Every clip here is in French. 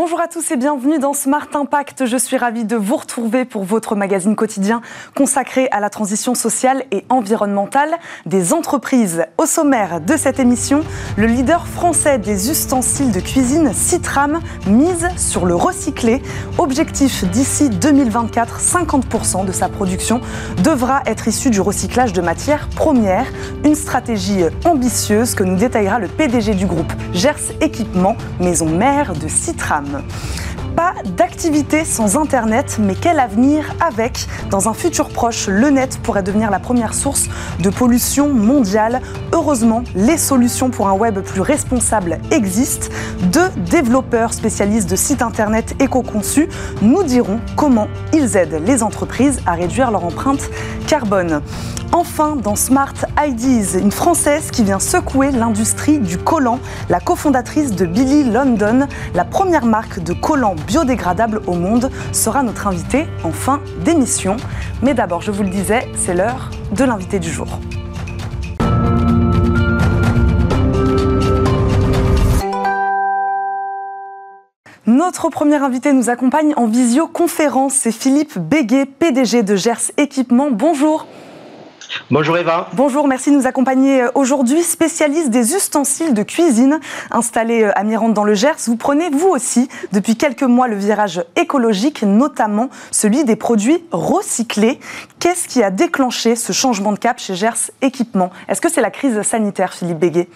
Bonjour à tous et bienvenue dans Smart Impact. Je suis ravie de vous retrouver pour votre magazine quotidien consacré à la transition sociale et environnementale des entreprises. Au sommaire de cette émission, le leader français des ustensiles de cuisine Citram mise sur le recyclé. Objectif d'ici 2024, 50% de sa production devra être issue du recyclage de matières premières. Une stratégie ambitieuse que nous détaillera le PDG du groupe Gers Équipement, maison mère de Citram. на Pas d'activité sans Internet, mais quel avenir avec Dans un futur proche, le net pourrait devenir la première source de pollution mondiale. Heureusement, les solutions pour un web plus responsable existent. Deux développeurs spécialistes de sites Internet éco-conçus nous diront comment ils aident les entreprises à réduire leur empreinte carbone. Enfin, dans Smart IDs, une Française qui vient secouer l'industrie du collant, la cofondatrice de Billy London, la première marque de collants biodégradables au monde, sera notre invitée en fin d'émission. Mais d'abord, je vous le disais, c'est l'heure de l'invité du jour. Notre premier invité nous accompagne en visioconférence, c'est Philippe Béguet, PDG de Gers Équipement. Bonjour. Bonjour Eva. Bonjour, merci de nous accompagner euh, aujourd'hui. Spécialiste des ustensiles de cuisine installé euh, à Mirande dans le Gers, vous prenez vous aussi depuis quelques mois le virage écologique, notamment celui des produits recyclés. Qu'est-ce qui a déclenché ce changement de cap chez Gers Équipement Est-ce que c'est la crise sanitaire, Philippe Béguet?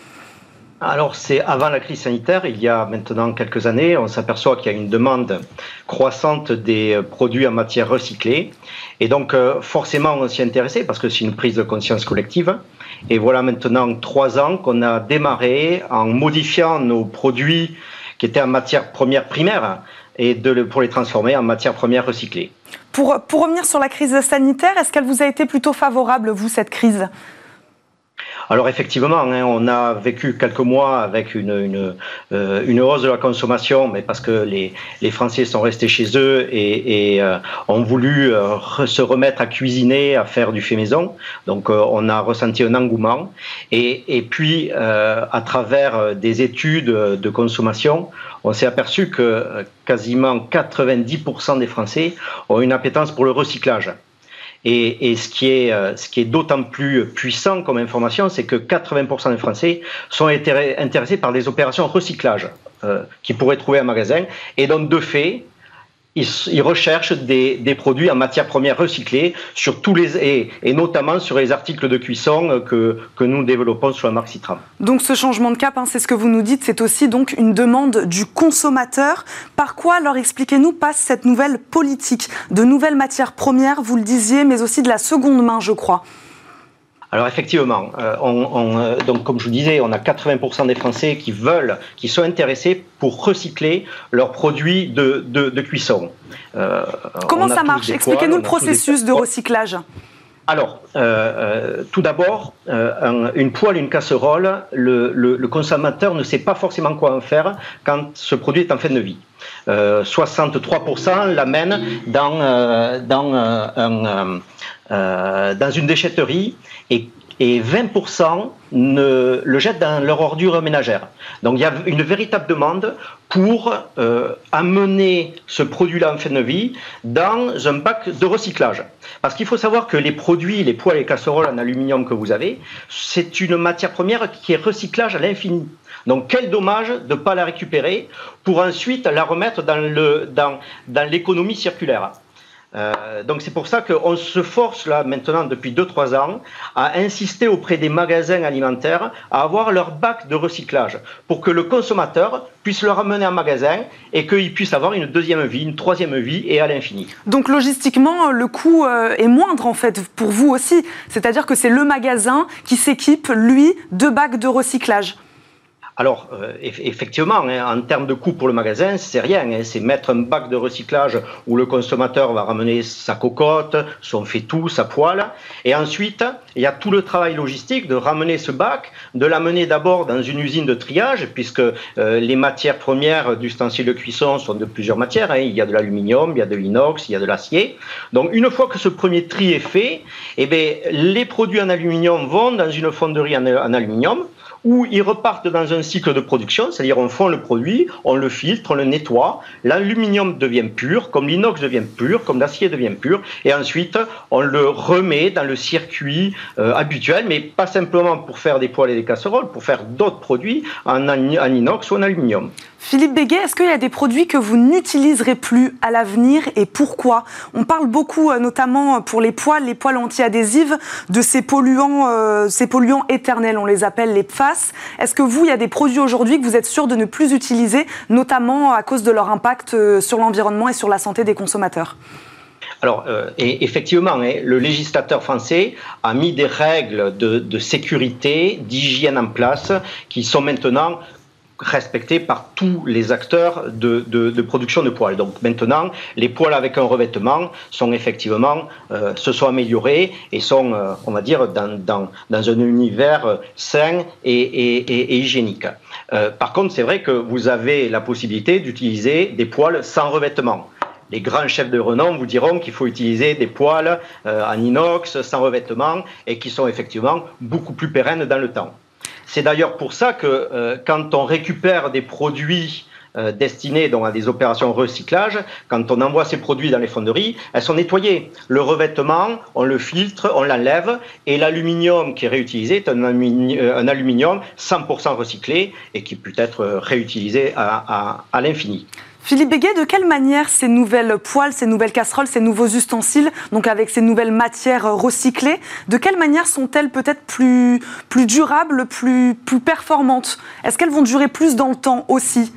Alors, c'est avant la crise sanitaire, il y a maintenant quelques années, on s'aperçoit qu'il y a une demande croissante des produits en matière recyclée. Et donc, euh, forcément, on s'y intéressé parce que c'est une prise de conscience collective. Et voilà maintenant trois ans qu'on a démarré en modifiant nos produits qui étaient en matière première primaire et de, pour les transformer en matière première recyclée. Pour, pour revenir sur la crise sanitaire, est-ce qu'elle vous a été plutôt favorable, vous, cette crise? Alors effectivement, hein, on a vécu quelques mois avec une, euh, une, hausse de la consommation, mais parce que les, les Français sont restés chez eux et, et euh, ont voulu euh, se remettre à cuisiner, à faire du fait maison. Donc on a ressenti un engouement. Et, et puis, à travers des études de consommation, on s'est aperçu que quasiment 90% des Français ont une appétence pour le recyclage. Et, ce qui est, euh, ce est d'autant plus puissant comme information, c'est que 80% des Français sont intéressés par des opérations recyclage euh, qu'ils pourraient trouver en magasin. Et donc, de fait, ils, recherchent des, produits en matière première recyclée sur tous les et, et, notamment sur les articles de cuisson que, que nous développons sur la marque Citram. Donc ce changement de cap, hein, c'est ce que vous nous dites, c'est aussi donc une demande du consommateur. Par quoi, alors expliquez-nous, passe cette nouvelle politique? De nouvelles matières premières, vous le disiez, mais aussi de la seconde main, je crois alors effectivement, euh, on, euh, donc comme je vous disais, on a 80% des Français qui veulent, qui sont intéressés pour recycler leurs produits de, de, cuisson. Euh, Comment ça marche Expliquez-nous le processus de recyclage. Alors, tout d'abord, une poêle, une casserole, le, consommateur ne sait pas forcément quoi en faire quand ce produit est en fin de vie. 63% l'amènent dans, euh, dans une déchetterie et, et 20% ne, le jettent dans leur ordure ménagère. Donc il y a une véritable demande pour euh, amener ce produit-là en fin de vie dans un bac de recyclage. Parce qu'il faut savoir que les produits, les poêles et casseroles en aluminium que vous avez, c'est une matière première qui est recyclage à l'infini. Donc quel dommage de ne pas la récupérer pour ensuite la remettre dans l'économie circulaire. Euh, donc c'est pour ça qu'on se force là maintenant depuis 2-3 ans à insister auprès des magasins alimentaires à avoir leur bac de recyclage pour que le consommateur puisse le ramener en magasin et qu'il puisse avoir une deuxième vie, une troisième vie et à l'infini. Donc logistiquement, le coût euh, est moindre en fait pour vous aussi, c'est-à-dire que c'est le magasin qui s'équipe lui de bacs de recyclage. Alors, euh, effectivement, hein, en termes de coût pour le magasin, c'est rien. Hein. c'est mettre un bac de recyclage où le consommateur va ramener sa cocotte, son tout, sa poêle. Et ensuite, il y a tout le travail logistique de ramener ce bac, de l'amener d'abord dans une usine de triage, puisque euh, les matières premières d'ustensiles de cuisson sont de plusieurs matières. Hein. il y a de l'aluminium, il y a de l'inox, il y a de l'acier. Donc, une fois que ce premier tri est fait, eh bien, les produits en aluminium vont dans une fonderie en aluminium où ils repartent dans un cycle de production, c'est-à-dire on fond le produit, on le filtre, on le nettoie, l'aluminium devient pur, comme l'inox devient pur, comme l'acier devient pur, et ensuite on le remet dans le circuit euh, habituel, mais pas simplement pour faire des poêles et des casseroles, pour faire d'autres produits en, inox ou en aluminium. Philippe Béguet, est-ce qu'il y a des produits que vous n'utiliserez plus à l'avenir et pourquoi? On parle beaucoup, euh, notamment pour les poêles, les poêles anti-adhésives, de ces polluants, euh, ces polluants éternels, on les appelle les PFAS. Est-ce que vous, il y a des produits aujourd'hui que vous êtes sûr de ne plus utiliser, notamment à cause de leur impact euh, sur l'environnement et sur la santé des consommateurs? Alors, et effectivement, hein, le législateur français a mis des règles de sécurité, d'hygiène en place, qui sont maintenant respecté par tous les acteurs de, production de poils. Donc maintenant, les poils avec un revêtement sont effectivement euh, se sont améliorés et sont, euh, on va dire, dans, dans, dans un univers sain et, hygiénique. Euh, par contre, c'est vrai que vous avez la possibilité d'utiliser des poils sans revêtement les grands chefs de renom vous diront qu'il faut utiliser des poils en inox sans revêtement et qui sont effectivement beaucoup plus pérennes dans le temps. C'est d'ailleurs pour ça que euh, quand on récupère des produits euh, destinés donc, à des opérations recyclage, quand on envoie ces produits dans les fonderies, elles sont nettoyées. Le revêtement, on le filtre, on l'enlève, et l'aluminium qui est réutilisé est un, euh, aluminium 100% recyclé et qui peut être réutilisé à l'infini. Philippe Béguet, de quelle manière ces nouvelles poêles, ces nouvelles casseroles, ces nouveaux ustensiles, donc avec ces nouvelles matières recyclées, de quelle manière sont-elles peut-être plus, durables, plus, performantes? Est-ce qu'elles vont durer plus dans le temps aussi?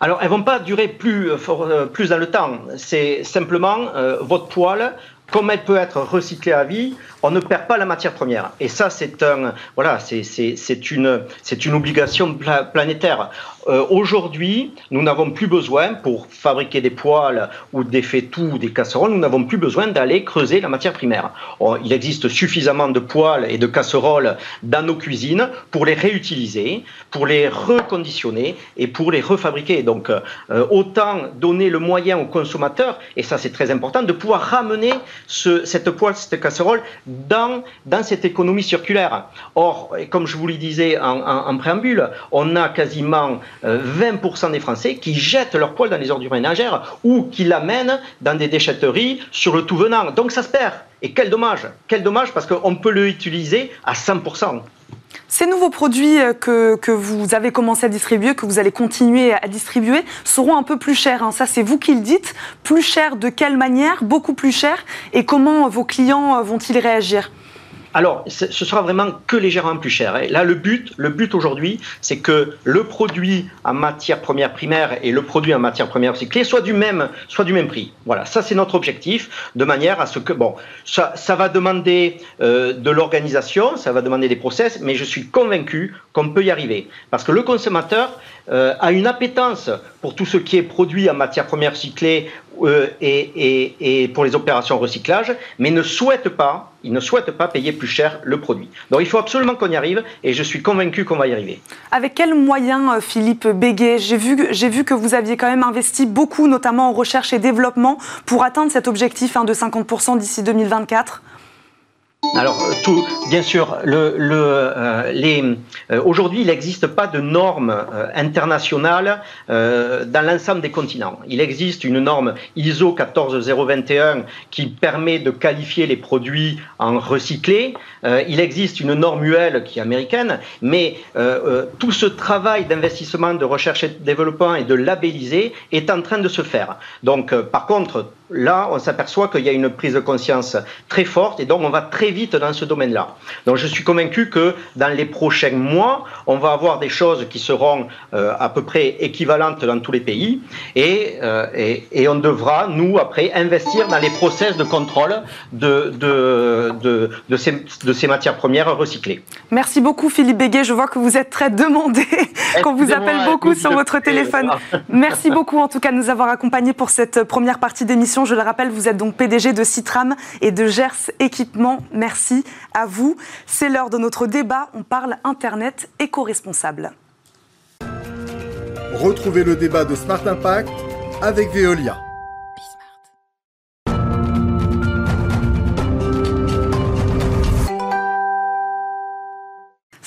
Alors, elles vont pas durer plus, euh, euh, plus dans le temps. C'est simplement euh, votre poêle, comme elle peut être recyclée à vie, on ne perd pas la matière première. Et ça, c'est un, voilà, c'est une, une obligation planétaire. Euh, aujourd'hui, nous n'avons plus besoin, pour fabriquer des poêles ou des fétous ou des casseroles, nous n'avons plus besoin d'aller creuser la matière primaire. il existe suffisamment de poêles et de casseroles dans nos cuisines pour les réutiliser, pour les reconditionner et pour les refabriquer. Donc, euh, autant donner le moyen aux consommateurs, et ça c'est très important, de pouvoir ramener ce, cette poêle, cette casserole dans, dans cette économie circulaire. Or, comme je vous le disais en, préambule, on a quasiment 20% euh, des Français qui jettent leur poêle dans les ordures ménagères ou qui l'amènent dans des déchetteries sur le tout venant. Donc ça se perd. Et quel dommage Quel dommage parce qu'on peut l'utiliser à 100%. Ces nouveaux produits euh, que, vous avez commencé à distribuer, que vous allez continuer à distribuer, seront un peu plus chers. Hein. Ça, c'est vous qui le dites. Plus cher de quelle manière? Beaucoup plus cher. Et comment vos clients euh, vont-ils réagir? Alors, ce sera vraiment que légèrement plus cher. Et là, le but, le but aujourd'hui, c'est que le produit en matière première primaire et le produit en matière première recyclée soient du même, du même prix. Voilà, ça c'est notre objectif, de manière à ce que, bon, ça, ça va demander euh, de l'organisation, ça va demander des process, mais je suis convaincu qu'on peut y arriver. Parce que le consommateur euh, a une appétence pour tout ce qui est produit en matière première recyclée euh, et, pour les opérations recyclage, mais ne souhaite pas, il ne souhaite pas payer plus cher le produit. Donc il faut absolument qu'on y arrive et je suis convaincu qu'on va y arriver. Avec quels moyens, euh, Philippe Béguet? J'ai vu, j'ai vu que vous aviez quand même investi beaucoup, notamment en recherche et développement, pour atteindre cet objectif hein, de 50% d'ici 2024. Alors, tout, bien sûr, euh, euh, aujourd'hui, il n'existe pas de norme euh, internationale dans l'ensemble des continents. Il existe une norme ISO 14021 qui permet de qualifier les produits en recyclés. il existe une norme UL qui est américaine, mais tout ce travail d'investissement, de recherche et de développement et de labelliser est en train de se faire. Donc, par contre, là, on s'aperçoit qu'il y a une prise de conscience très forte et donc on va très vite dans ce domaine-là. Donc je suis convaincu que dans les prochains mois, on va avoir des choses qui seront euh, à peu près équivalentes dans tous les pays euh, et, et, on devra, nous, après, investir dans les process de contrôle de, de, de, de, ces, de ces matières premières recyclées. Merci beaucoup Philippe Béguet, je vois que vous êtes très demandé, qu'on vous appelle beaucoup sur votre téléphone. Merci beaucoup en tout cas de nous avoir accompagnés pour cette première partie d'émission. Je le rappelle, vous êtes donc PDG de Citram et de Gers Équipement. Merci à vous. C'est l'heure de notre débat. On parle Internet éco-responsable. Retrouvez le débat de Smart Impact avec Veolia.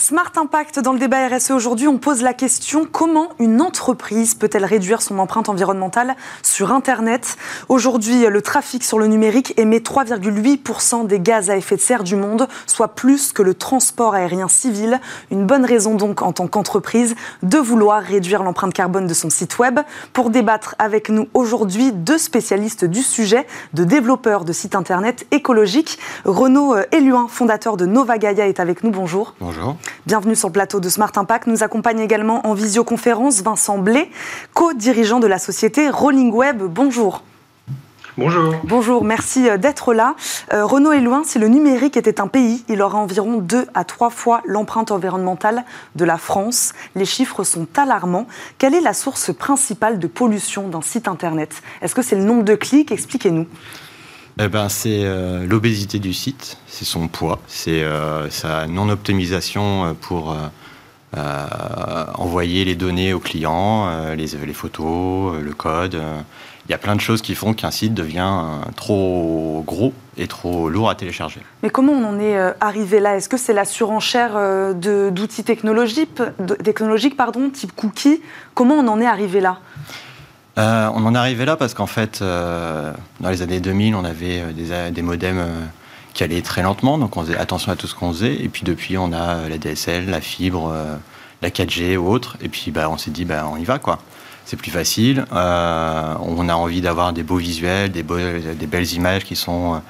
Smart Impact, dans le débat RSE aujourd'hui, on pose la question comment une entreprise peut-elle réduire son empreinte environnementale sur Internet? Aujourd'hui, le trafic sur le numérique émet 3,8% des gaz à effet de serre du monde, soit plus que le transport aérien civil. Une bonne raison donc en tant qu'entreprise de vouloir réduire l'empreinte carbone de son site web. Pour débattre avec nous aujourd'hui, deux spécialistes du sujet, de développeurs de sites Internet écologiques. Renaud Eluin, fondateur de Nova Gaia, est avec nous. Bonjour. Bonjour. Bienvenue sur le plateau de Smart Impact. Nous accompagne également en visioconférence Vincent Blé, co-dirigeant de la société Rolling Web. Bonjour. Bonjour. Bonjour, merci euh, d'être là. Euh, Renaud est loin, si le numérique était un pays, il aurait environ deux à trois fois l'empreinte environnementale de la France. Les chiffres sont alarmants. Quelle est la source principale de pollution d'un site Internet? Est-ce que c'est le nombre de clics? Expliquez-nous. Eh ben, c'est euh, l'obésité du site, c'est son poids, c'est euh, sa non-optimisation euh, pour envoyer les données aux clients, les, photos, le code. Il y a plein de choses qui font qu'un site devient trop gros et trop lourd à télécharger. Mais comment on en est arrivé là? Est-ce que c'est la surenchère d'outils technologiques, technologiques pardon, type cookies Comment on en est arrivé là? Euh, on en arrivé là parce qu'en fait, euh, dans les années 2000, on avait euh, des, modems qui allaient très lentement, donc on faisait attention à tout ce qu'on faisait. Et puis depuis, on a la DSL, la fibre, la 4G ou autre. Et puis bah, on s'est dit, bah, on y va quoi. C'est plus facile. on a envie d'avoir des beaux visuels, des, des, belles images qui sont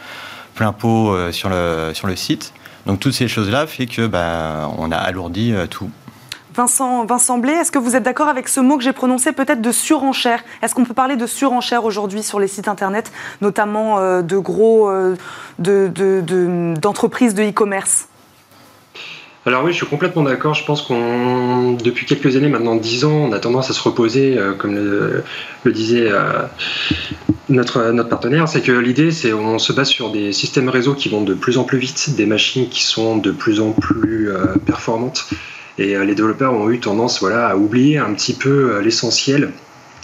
plein pot sur, le, sur le site. Donc toutes ces choses-là fait que bah, on a alourdi tout. Vincent, Vincent est-ce que vous êtes d'accord avec ce mot que j'ai prononcé, peut-être de surenchère? Est-ce qu'on peut parler de surenchère aujourd'hui sur les sites internet, notamment euh, de gros euh, d'entreprises de, e-commerce? Alors oui, je suis complètement d'accord. Je pense qu'on, depuis quelques années, maintenant 10 ans, on a tendance à se reposer, euh, comme le, disait notre, partenaire, c'est que l'idée, c'est on se base sur des systèmes réseau qui vont de plus en plus vite, des machines qui sont de plus en plus performantes. Et euh, les développeurs ont eu tendance voilà, à oublier un petit peu euh, l'essentiel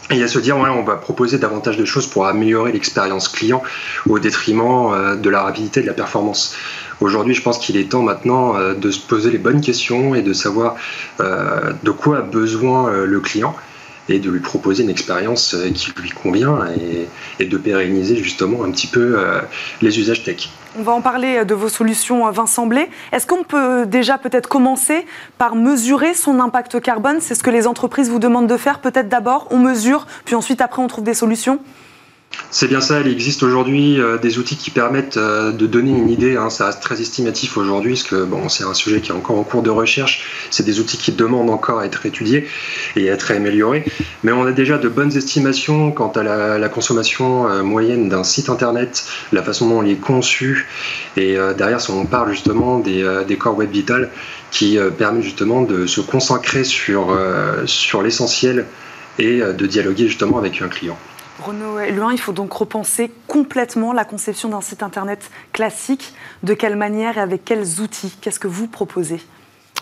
et à se dire ouais, on va proposer davantage de choses pour améliorer l'expérience client au détriment euh, de la rapidité et de la performance. Aujourd'hui, je pense qu'il est temps maintenant de se poser les bonnes questions et de savoir de quoi a besoin le client et de lui proposer une expérience qui lui convient et, de pérenniser justement un petit peu les usages tech. On va en parler de vos solutions, Vincent Blé. Est-ce qu'on peut déjà peut-être commencer par mesurer son impact carbone? C'est ce que les entreprises vous demandent de faire peut-être d'abord. On mesure, puis ensuite après on trouve des solutions c'est bien ça, il existe aujourd'hui euh, des outils qui permettent euh, de donner une idée, hein. ça reste très estimatif aujourd'hui, parce que c'est un sujet qui est encore en cours de recherche, c'est des outils qui demandent encore à être étudiés et à être améliorés, mais on a déjà de bonnes estimations quant à la, consommation euh, moyenne d'un site internet, la façon dont il est conçu, et derrière, on parle justement des, des corps web vital qui permettent justement de se consacrer sur, sur l'essentiel et de dialoguer justement avec un client. Renaud Eluin, il faut donc repenser complètement la conception d'un site internet classique. De quelle manière et avec quels outils? Qu'est-ce que vous proposez?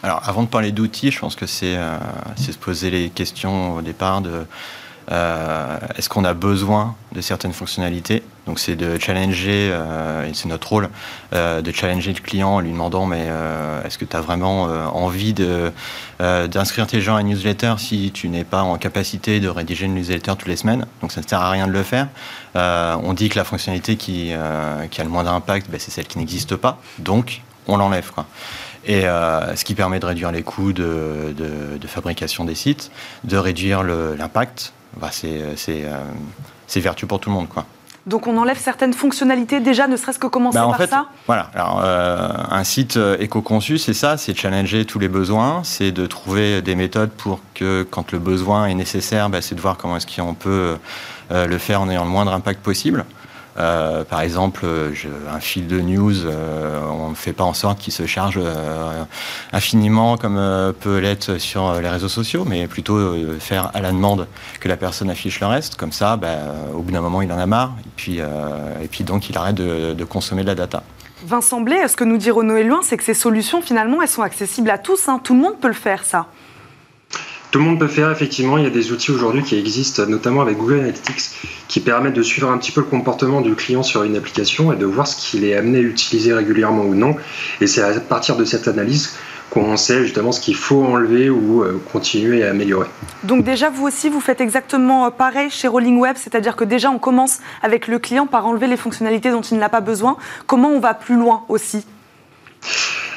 Alors, avant de parler d'outils, je pense que c'est euh, se poser les questions au départ de est-ce qu'on a besoin de certaines fonctionnalités Donc c'est de challenger, euh, et c'est notre rôle, euh, de challenger le client en lui demandant mais est-ce que tu as vraiment envie d'inscrire tes gens à une newsletter si tu n'es pas en capacité de rédiger une newsletter toutes les semaines Donc ça ne sert à rien de le faire. on dit que la fonctionnalité qui, a le moins d'impact, ben, c'est celle qui n'existe pas. Donc on l'enlève. Et ce qui permet de réduire les coûts de fabrication des sites, de réduire l'impact bah, euh, c'est vertueux pour tout le monde. Quoi. Donc on enlève certaines fonctionnalités déjà, ne serait-ce que commencer bah, par ça Voilà, Alors, euh, un site euh, éco-conçu, c'est ça, c'est challenger tous les besoins, c'est de trouver des méthodes pour que quand le besoin est nécessaire, bah, c'est de voir comment est-ce qu'on peut le faire en ayant le moindre impact possible. Euh, par exemple, un fil de news, euh, on ne fait pas en sorte qu'il se charge euh, infiniment comme peut l'être sur les réseaux sociaux, mais plutôt faire à la demande que la personne affiche le reste. Comme ça, bah, au bout d'un moment, il en a marre, et puis, et puis donc il arrête de, consommer de la data. Vincent Blé, ce que nous dit Renaud Eluin, c'est que ces solutions, finalement, elles sont accessibles à tous. Hein. Tout le monde peut le faire, ça. Tout le monde peut faire, effectivement. Il y a des outils aujourd'hui qui existent, notamment avec Google Analytics, qui permettent de suivre un petit peu le comportement du client sur une application et de voir ce qu'il est amené à utiliser régulièrement ou non. Et c'est à partir de cette analyse qu'on sait justement ce qu'il faut enlever ou continuer à améliorer. Donc déjà, vous aussi, vous faites exactement pareil chez Rolling Web, c'est-à-dire que déjà, on commence avec le client par enlever les fonctionnalités dont il n'a pas besoin. Comment on va plus loin aussi?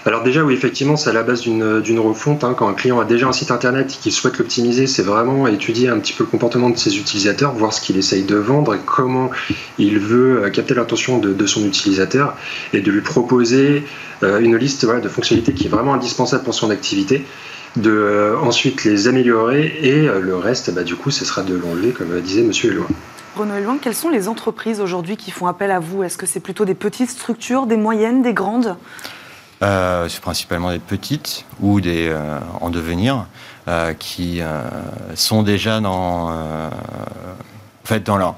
Alors déjà, oui, effectivement, c'est à la base d'une refonte. Hein. Quand un client a déjà un site internet et qu'il souhaite l'optimiser, c'est vraiment étudier un petit peu le comportement de ses utilisateurs, voir ce qu'il essaye de vendre et comment il veut euh, capter l'attention de, son utilisateur et de lui proposer euh, une liste de fonctionnalités qui est vraiment indispensable pour son activité de euh, ensuite les améliorer et le reste, bah, du coup, ce sera de l'enlever, comme disait Monsieur Eloin. Renaud Eloin, quelles sont les entreprises aujourd'hui qui font appel à vous? Est-ce que c'est plutôt des petites structures, des moyennes, des grandes? Euh, c'est principalement des petites ou des euh, en devenir euh, qui sont déjà dans, en fait, dans leur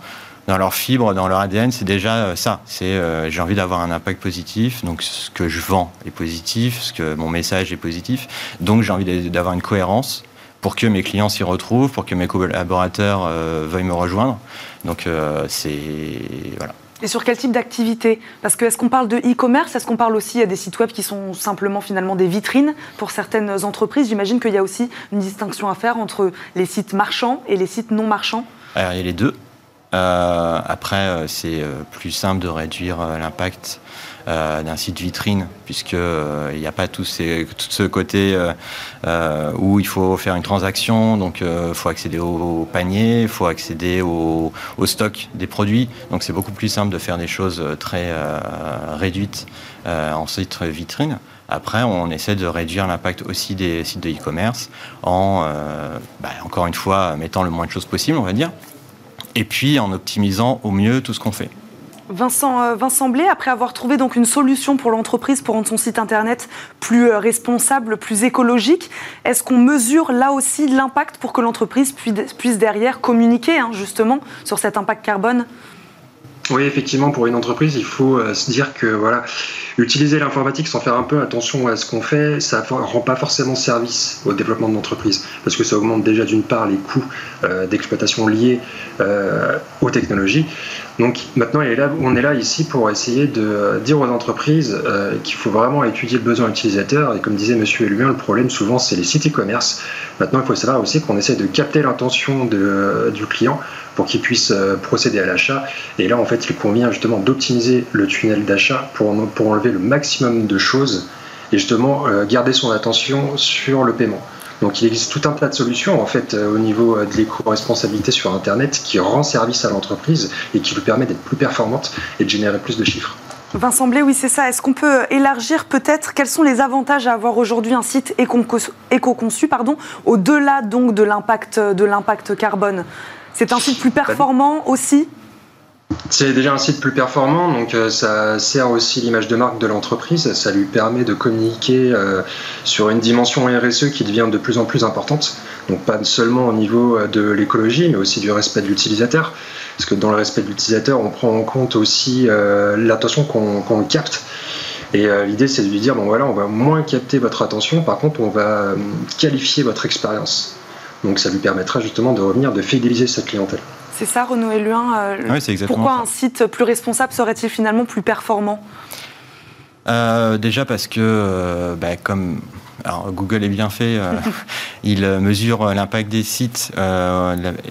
dans leur fibre, dans leur ADN, c'est déjà ça. C'est j'ai envie d'avoir un impact positif, donc ce que je vends est positif, ce que mon message est positif, donc j'ai envie d'avoir une cohérence pour que mes clients s'y retrouvent, pour que mes collaborateurs veuillent me rejoindre. Donc c'est voilà. Et sur quel type d'activité? Parce que est-ce qu'on parle de e-commerce? Est-ce qu'on parle aussi des sites web qui sont simplement finalement des vitrines pour certaines entreprises? J'imagine qu'il y a aussi une distinction à faire entre les sites marchands et les sites non marchands. Alors, il y a les deux. Euh, après, euh, c'est euh, plus simple de réduire l'impact d'un site vitrine, puisqu'il n'y a pas tout, ce côté où il faut faire une transaction, donc il faut accéder au, panier, il faut accéder au, stock des produits. Donc c'est beaucoup plus simple de faire des choses très réduites en site vitrine. Après, on essaie de réduire l'impact aussi des sites de e-commerce en, bah, encore une fois, mettant le moins de choses possible, on va dire et puis en optimisant au mieux tout ce qu'on fait. Vincent, euh, Vincent Blé, après avoir trouvé donc une solution pour l'entreprise pour rendre son site internet plus euh, responsable, plus écologique, est-ce qu'on mesure là aussi l'impact pour que l'entreprise puisse, derrière communiquer hein, justement sur cet impact carbone? Oui, effectivement, pour une entreprise, il faut euh, se dire que voilà, utiliser l'informatique sans faire un peu attention à ce qu'on fait, ça ne rend pas forcément service au développement de l'entreprise, parce que ça augmente déjà d'une part les coûts euh, d'exploitation liés euh, aux technologies. Donc maintenant, on est là ici pour essayer de dire aux entreprises qu'il faut vraiment étudier le besoin utilisateur. Et comme disait Monsieur Elluin, le problème souvent c'est les sites e-commerce. Maintenant, il faut savoir aussi qu'on essaie de capter l'intention du client pour qu'il puisse euh, procéder à l'achat. Et là, en fait, il convient justement d'optimiser le tunnel d'achat pour, pour enlever le maximum de choses et justement euh, garder son attention sur le paiement. Donc il existe tout un tas de solutions en fait euh, au niveau de l'éco-responsabilité sur Internet qui rend service à l'entreprise et qui lui permet d'être plus performante et de générer plus de chiffres. Vincent Blé, oui, c'est ça. Est-ce qu'on peut élargir peut-être quels sont les avantages à avoir aujourd'hui un site éco-conçu, pardon, au-delà donc de l'impact de l'impact carbone? C'est un site plus performant aussi c'est déjà un site plus performant, donc euh, ça sert aussi l'image de marque de l'entreprise, ça lui permet de communiquer euh, sur une dimension RSE qui devient de plus en plus importante, donc pas seulement au niveau euh, de l'écologie, mais aussi du respect de l'utilisateur, parce que dans le respect de l'utilisateur, on prend en compte aussi l'attention qu'on capte. Et l'idée, c'est de lui dire, bon voilà, on va moins capter votre attention, par contre, on va qualifier votre expérience. Donc ça lui permettra justement de revenir, de fidéliser cette clientèle. C'est ça, Renaud Eluin. Euh, pourquoi un site plus responsable serait-il finalement plus performant? Euh, Déjà parce que, euh, bah, comme Google est bien fait, il mesure l'impact des sites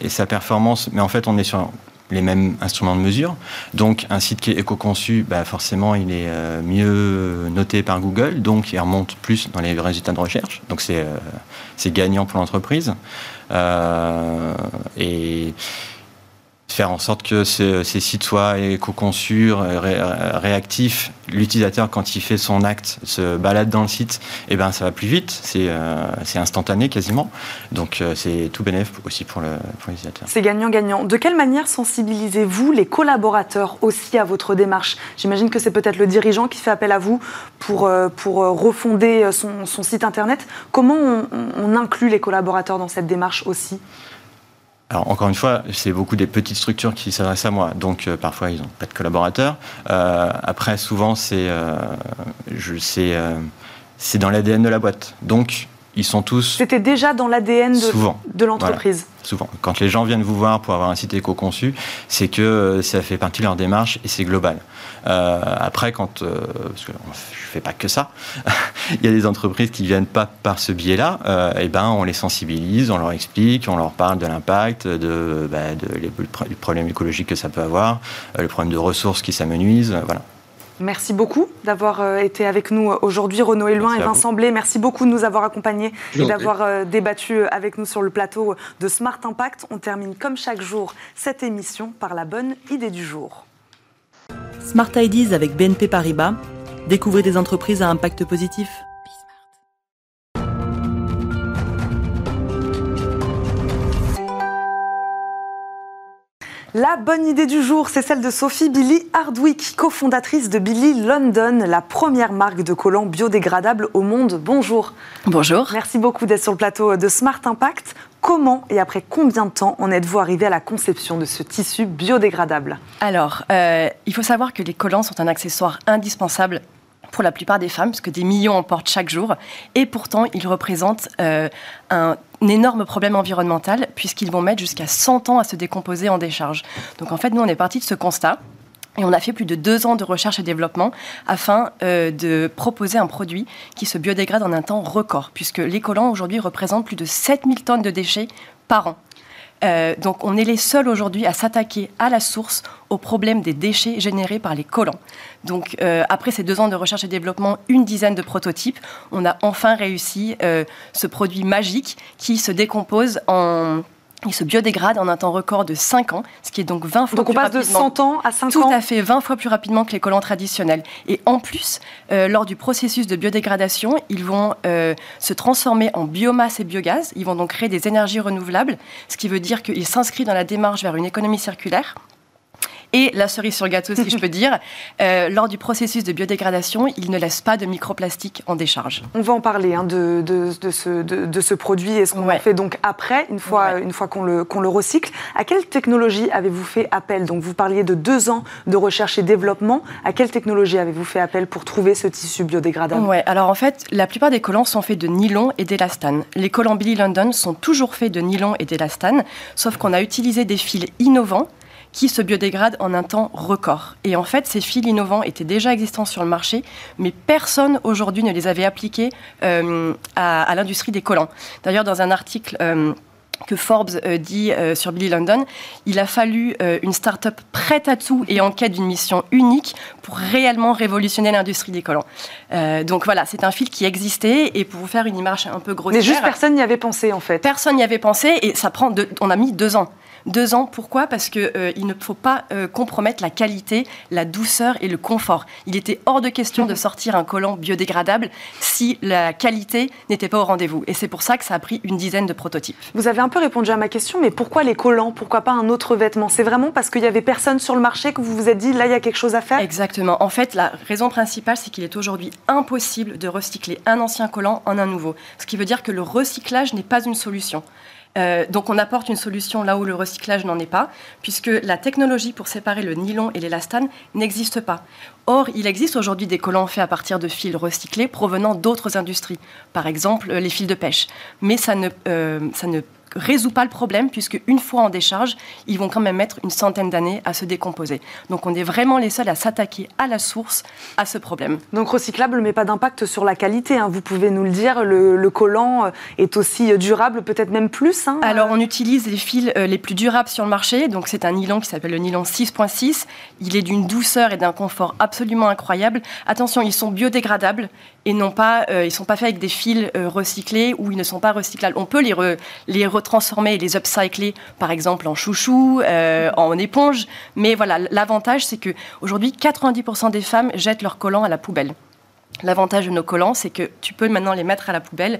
et sa performance, mais en fait, on est sur les mêmes instruments de mesure. Donc, un site qui est éco-conçu, bah, forcément, il est mieux noté par Google, donc il remonte plus dans les résultats de recherche. Donc, c'est c'est gagnant pour l'entreprise. Euh, et faire en sorte que ces, sites soient éco-conçus, réactifs. L'utilisateur, quand il fait son acte, se balade dans le site, eh ben, ça va plus vite, c'est euh, instantané quasiment. Donc euh, c'est tout bénéf aussi pour l'utilisateur. c'est gagnant-gagnant. De quelle manière sensibilisez-vous les collaborateurs aussi à votre démarche? J'imagine que c'est peut-être le dirigeant qui fait appel à vous pour, euh, pour refonder son, son site Internet. Comment on, on inclut les collaborateurs dans cette démarche aussi? Alors encore une fois, c'est beaucoup des petites structures qui s'adressent à moi, donc euh, parfois ils n'ont pas de collaborateurs. Euh, après, souvent c'est euh, dans l'ADN de la boîte, ils sont tous. C'était déjà dans l'ADN de, de l'entreprise. souvent, quand les gens viennent vous voir pour avoir un site éco-conçu, c'est que ça fait partie de leur démarche et c'est global. après, quand parce que je fais pas que ça, il y a des entreprises qui viennent pas par ce biais-là, euh, et ben on les sensibilise, on leur explique, on leur parle de l'impact, de, bah, de les, problèmes écologiques que ça peut avoir, euh, le problème de ressources qui s'amenuisent, voilà. Merci beaucoup d'avoir euh, été avec nous aujourd'hui, Renaud Eloin et Vincent Blé. Merci beaucoup de nous avoir accompagnés et d'avoir euh, débattu avec nous sur le plateau de Smart Impact. On termine comme chaque jour cette émission par la bonne idée du jour. Smart Ideas avec BNP Paribas. Découvrez des entreprises à impact positif. La bonne idée du jour, c'est celle de Sophie Billy Hardwick, cofondatrice de Billy London, la première marque de collants biodégradables au monde. Bonjour. Bonjour. Merci beaucoup d'être sur le plateau de Smart Impact. Comment et après combien de temps en êtes-vous arrivé à la conception de ce tissu biodégradable? Alors, euh, il faut savoir que les collants sont un accessoire indispensable pour la plupart des femmes, parce que des millions en portent chaque jour, et pourtant ils représentent euh, un, énorme problème environnemental, puisqu'ils vont mettre jusqu'à 100 ans à se décomposer en décharge. Donc en fait, nous, on est parti de ce constat. Et on a fait plus de deux ans de recherche et développement afin euh, de proposer un produit qui se biodégrade en un temps record, puisque les collants aujourd'hui représentent plus de 7000 tonnes de déchets par an. Euh, donc on est les seuls aujourd'hui à s'attaquer à la source au problème des déchets générés par les collants. Donc euh, après ces deux ans de recherche et développement, une dizaine de prototypes, on a enfin réussi euh, ce produit magique qui se décompose en il se biodégrade en un temps record de 5 ans, ce qui est donc 20 fois plus rapidement. Donc on passe de 100 ans à 5 ans Tout à fait, 20 fois plus rapidement que les collants traditionnels. Et en plus, euh, lors du processus de biodégradation, ils vont euh, se transformer en biomasse et biogaz. Ils vont donc créer des énergies renouvelables, ce qui veut dire qu'ils s'inscrivent dans la démarche vers une économie circulaire. Et la cerise sur le gâteau, si je peux dire, euh, lors du processus de biodégradation, il ne laisse pas de microplastiques en décharge. On va en parler hein, de, de, de, ce, de, ce, produit et ce qu'on fait donc après, une fois, une fois qu'on le, le recycle. À quelle technologie avez-vous fait appel? Donc vous parliez de deux ans de recherche et développement. À quelle technologie avez-vous fait appel pour trouver ce tissu biodégradable? Ouais, alors en fait, la plupart des collants sont faits de nylon et d'élastane. Les collants Billy London sont toujours faits de nylon et d'élastane, sauf qu'on a utilisé des fils innovants qui se biodégradent en un temps record. Et en fait, ces fils innovants étaient déjà existants sur le marché, mais personne aujourd'hui ne les avait appliqués euh, à, l'industrie des collants. D'ailleurs, dans un article... Euh, que Forbes euh, dit sur Billy London, il a fallu une start-up prête à tout et en quête d'une mission unique pour réellement révolutionner l'industrie des collants. donc voilà, c'est un fil qui existait et pour vous faire une image un peu grossière. Mais juste personne n'y avait pensé en fait. Personne n'y avait pensé et ça prend. on a mis deux ans. Deux ans, pourquoi? Parce qu'il euh, ne faut pas euh, compromettre la qualité, la douceur et le confort. Il était hors de question de sortir un collant biodégradable si la qualité n'était pas au rendez-vous. Et c'est pour ça que ça a pris une dizaine de prototypes. Vous avez un peu répondu à ma question, mais pourquoi les collants? Pourquoi pas un autre vêtement? C'est vraiment parce qu'il y avait personne sur le marché que vous vous êtes dit là il y a quelque chose à faire? Exactement. En fait, la raison principale, c'est qu'il est aujourd'hui impossible de recycler un ancien collant en un nouveau. Ce qui veut dire que le recyclage n'est pas une solution. Euh, donc on apporte une solution là où le recyclage n'en est pas, puisque la technologie pour séparer le nylon et l'élastane n'existe pas. Or, il existe aujourd'hui des collants faits à partir de fils recyclés provenant d'autres industries, par exemple les fils de pêche. Mais ça ne, euh, ça ne résout pas le problème puisque une fois en décharge, ils vont quand même mettre une centaine d'années à se décomposer. Donc on est vraiment les seuls à s'attaquer à la source à ce problème. Donc recyclable mais pas d'impact sur la qualité, hein. vous pouvez nous le dire, le, collant euh, est aussi durable, peut-être même plus. Hein. Alors on utilise les fils euh, les plus durables sur le marché, donc c'est un nylon qui s'appelle le nylon 6.6, il est d'une douceur et d'un confort absolument incroyable. Attention, ils sont biodégradables et non pas, euh, ils sont pas faits avec des fils recyclés ou ils ne sont pas recyclables. On peut les, les transformer et les upcycler, par exemple, en chouchou, euh, en éponge. Mais voilà, l'avantage, c'est que aujourd'hui, 90% des femmes jettent leurs collants à la poubelle. L'avantage de nos collants, c'est que tu peux maintenant les mettre à la poubelle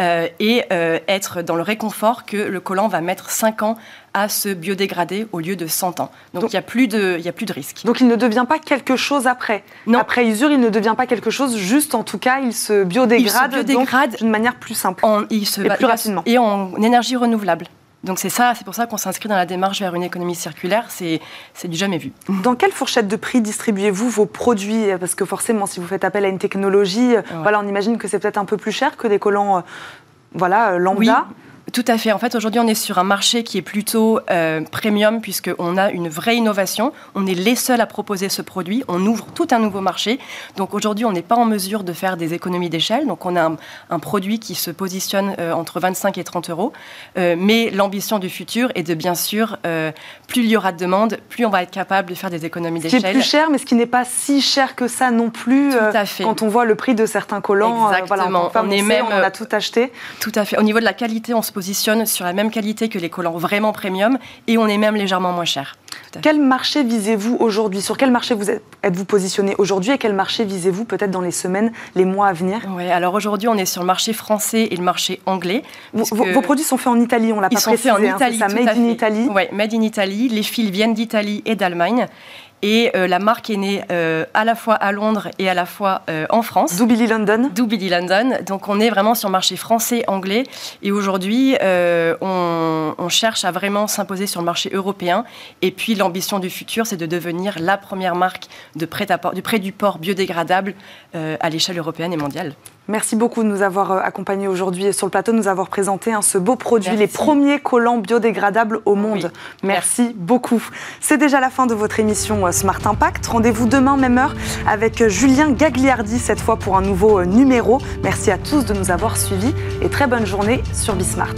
euh, et euh, être dans le réconfort que le collant va mettre 5 ans à se biodégrader au lieu de 100 ans. Donc il n'y a, plus de, y a plus de risque. Donc il ne devient pas quelque chose après non. Après usure, il ne devient pas quelque chose, juste en tout cas, il se biodégrade, d'une manière plus simple il se, et plus rapidement. Et en énergie renouvelable. Donc c'est ça, c'est pour ça qu'on s'inscrit dans la démarche vers une économie circulaire. C'est du jamais vu. Dans quelle fourchette de prix distribuez-vous vos produits? Parce que forcément, si vous faites appel à une technologie, voilà, on imagine que c'est peut-être un peu plus cher que des collants, euh, voilà, euh, lambda. Oui. Tout à fait. En fait, aujourd'hui, on est sur un marché qui est plutôt euh, premium puisqu'on a une vraie innovation. On est les seuls à proposer ce produit. On ouvre tout un nouveau marché. Donc aujourd'hui, on n'est pas en mesure de faire des économies d'échelle. Donc on a un, produit qui se positionne euh, entre 25 et 30 euros. Euh, mais l'ambition du futur est de bien sûr, plus il y aura de demande, plus on va être capable de faire des économies d'échelle. Ce qui est plus cher, mais ce qui n'est pas si cher que ça non plus. Tout à fait. Quand on voit le prix de certains collants, Exactement. on, est même, on a tout acheté. Tout à fait. Au niveau de la qualité, on se positionne sur la même qualité que les collants vraiment premium et on est même légèrement moins cher. Quel marché visez-vous aujourd'hui? Sur quel marché vous êtes-vous positionné aujourd'hui et quel marché visez-vous peut-être dans les semaines, les mois à venir? Oui, alors aujourd'hui on est sur le marché français et le marché anglais. Vos, produits sont faits en Italie, on l'a pas précisé. Ils sont faits en Italie, hein, ça, made in Italy. Oui, made in Italy. Les fils viennent d'Italie et d'Allemagne. Et euh, la marque est née euh, à la fois à Londres et à la fois euh, en France. Doubili London. London. Donc on est vraiment sur le marché français, anglais. Et aujourd'hui, on, on, cherche à vraiment s'imposer sur le marché européen. Et puis l'ambition du futur, c'est de devenir la première marque de prêt, du prêt du port biodégradable à l'échelle européenne et mondiale. Merci beaucoup de nous avoir euh, accompagnés aujourd'hui sur le plateau, de nous avoir présenté hein, ce beau produit, les premiers collants biodégradables au monde. Merci, beaucoup. C'est déjà la fin de votre émission euh, Smart Impact. Rendez-vous demain, même heure, avec euh, Julien Gagliardi, cette fois pour un nouveau numéro. Merci à tous de nous avoir suivis et très bonne journée sur Bismart.